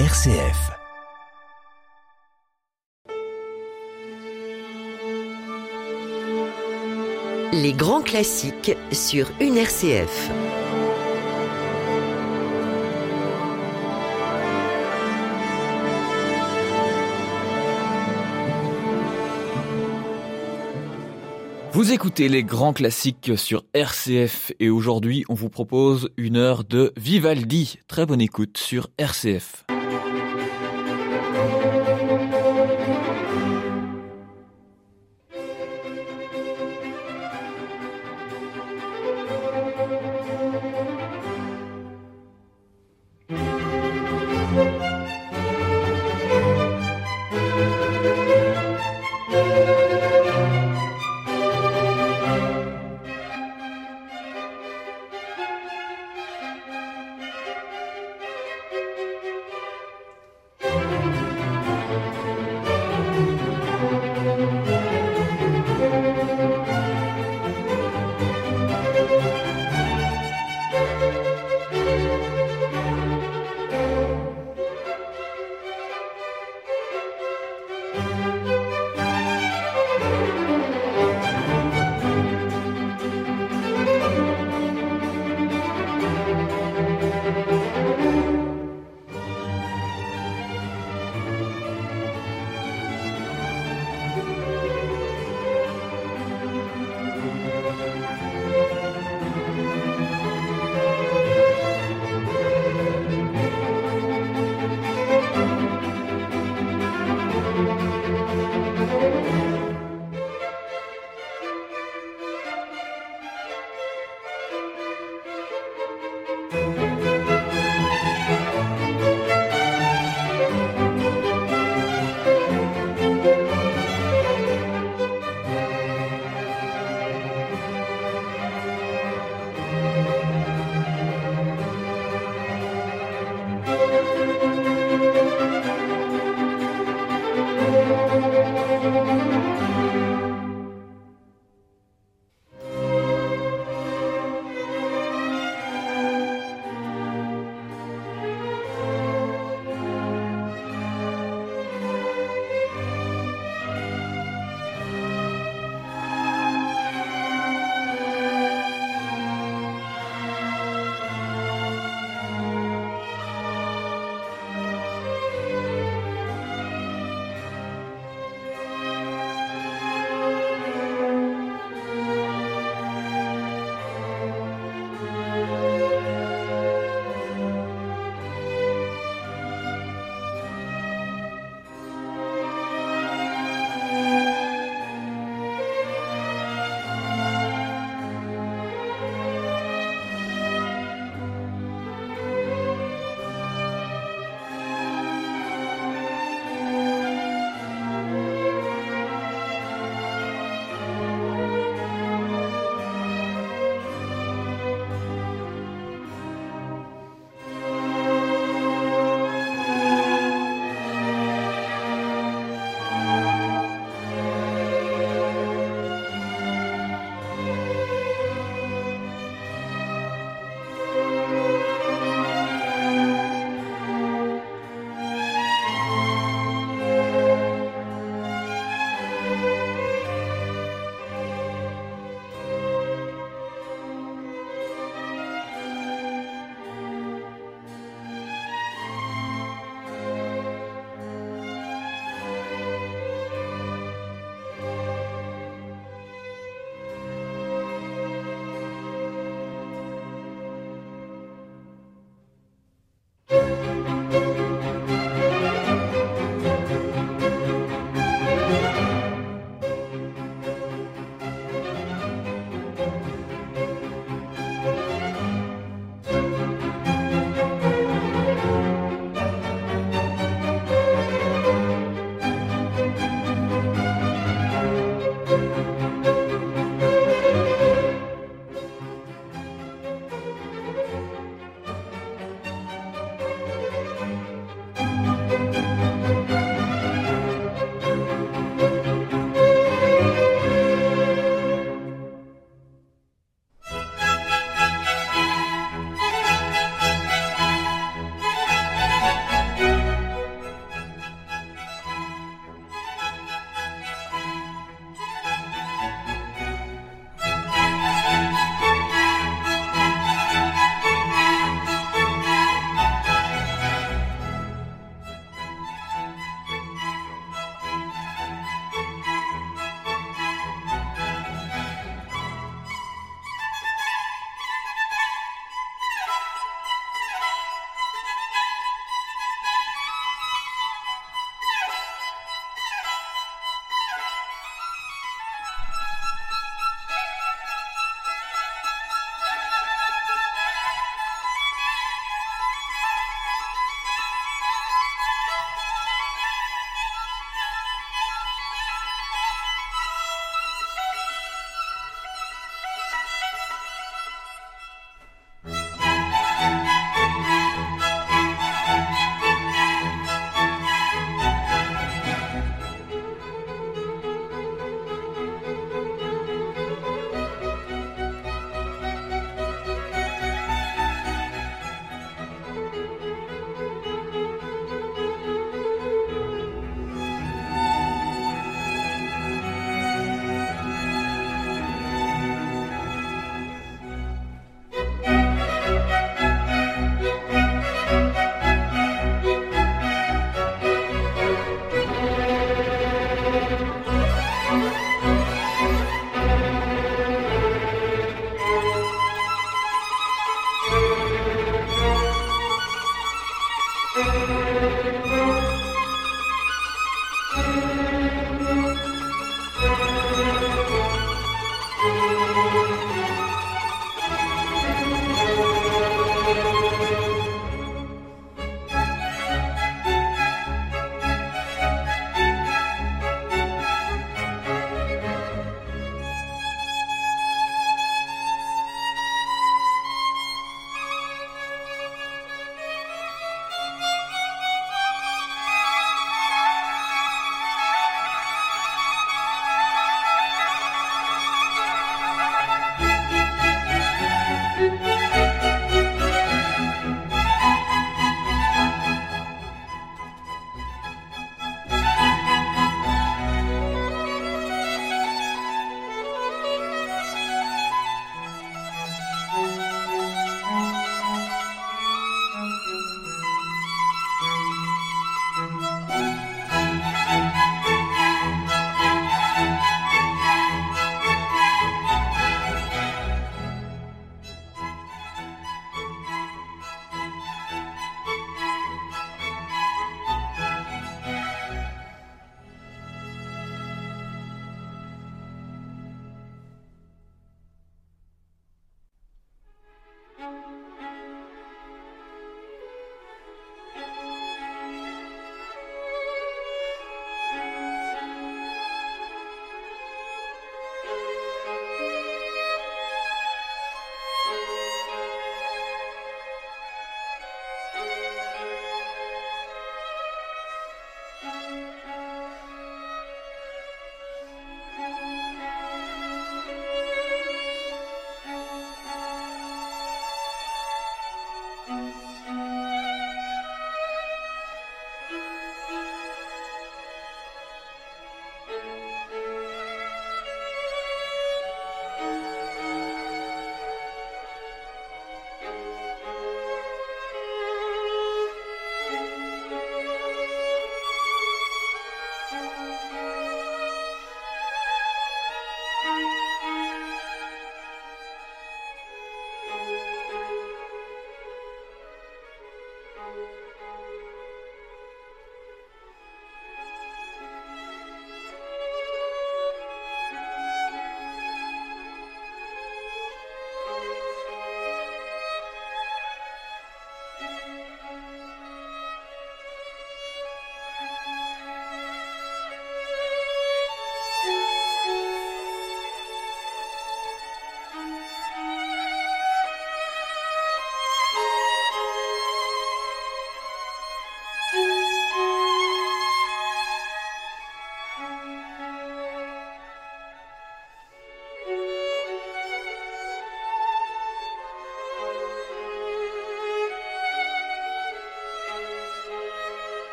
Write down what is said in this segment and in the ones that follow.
RCF. Les grands classiques sur une RCF. Vous écoutez les grands classiques sur RCF et aujourd'hui on vous propose une heure de Vivaldi. Très bonne écoute sur RCF.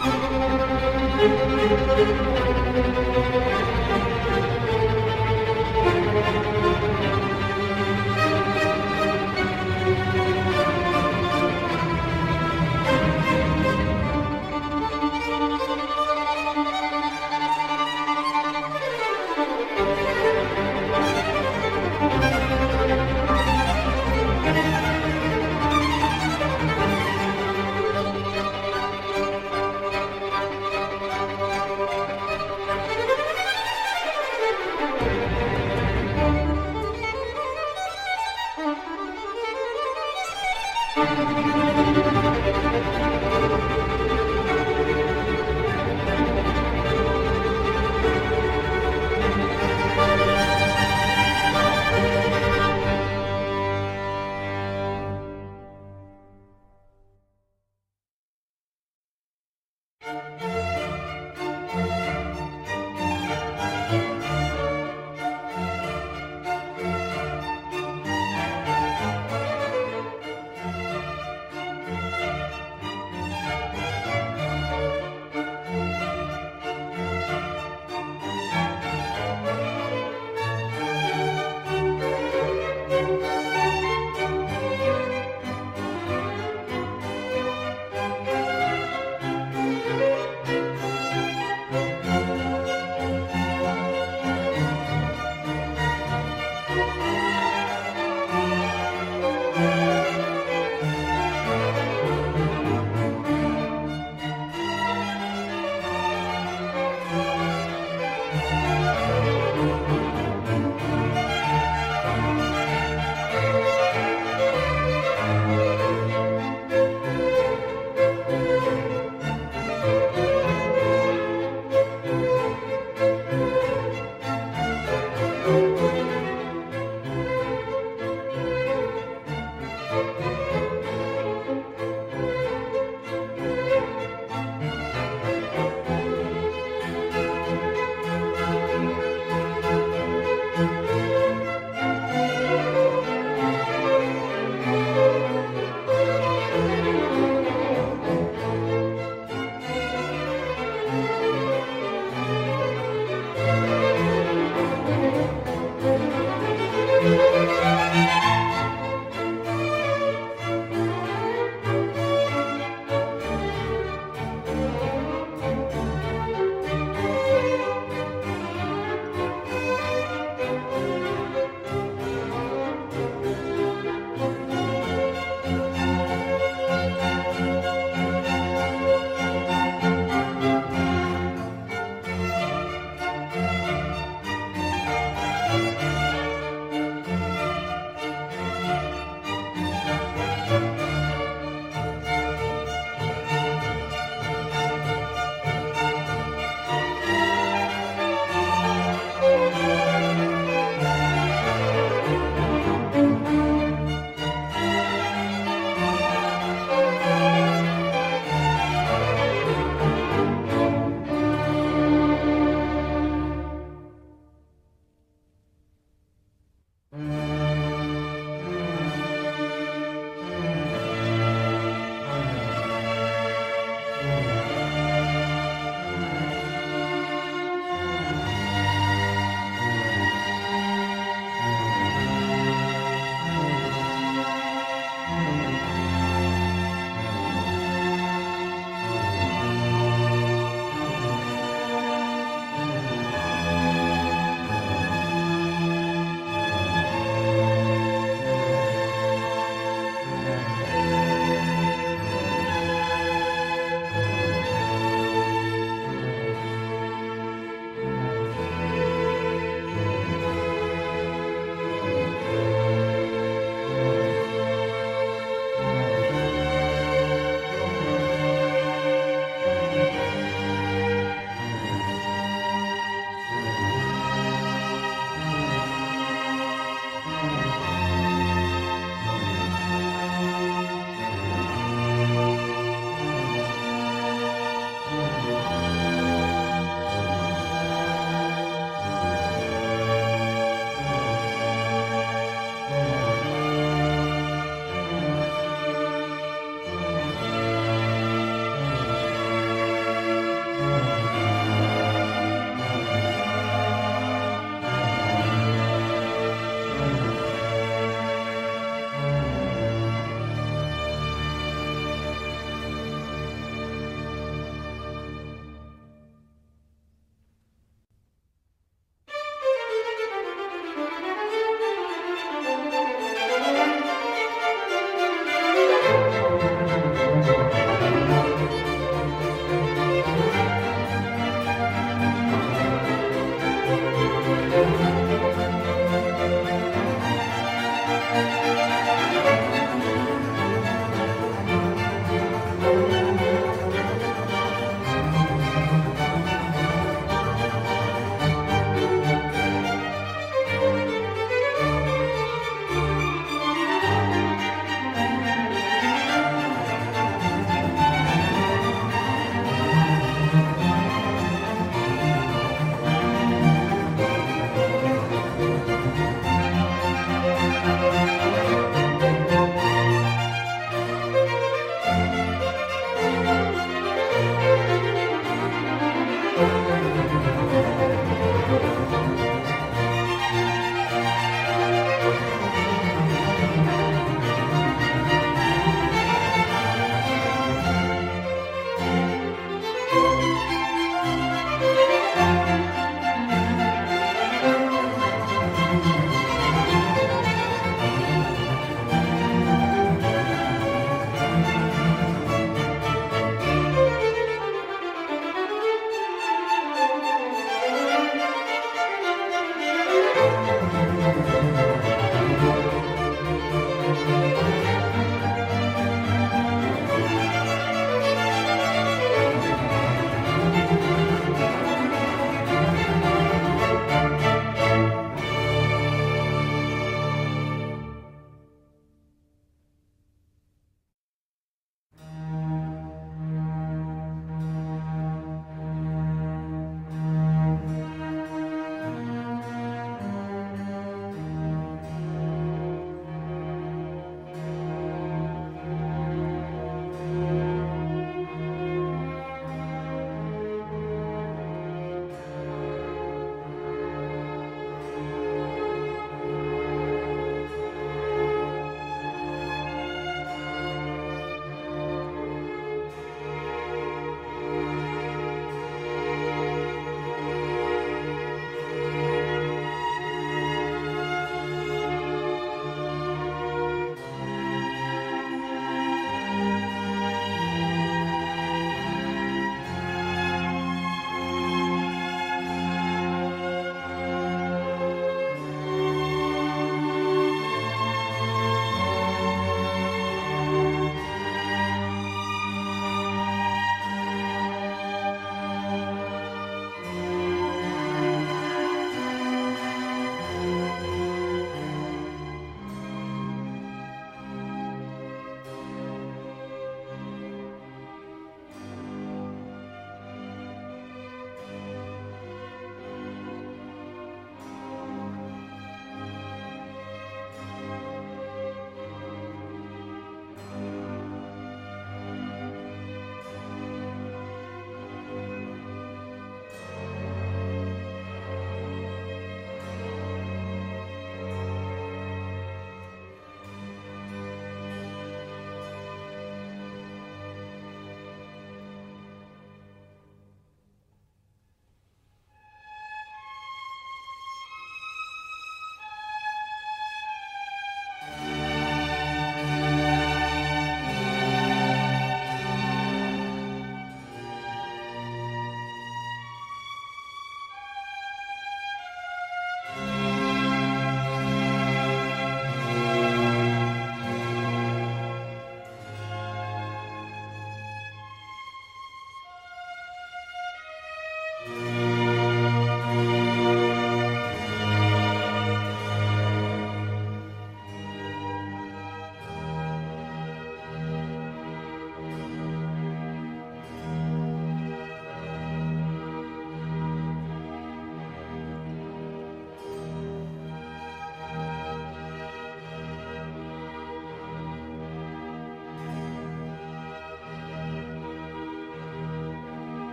Thank you.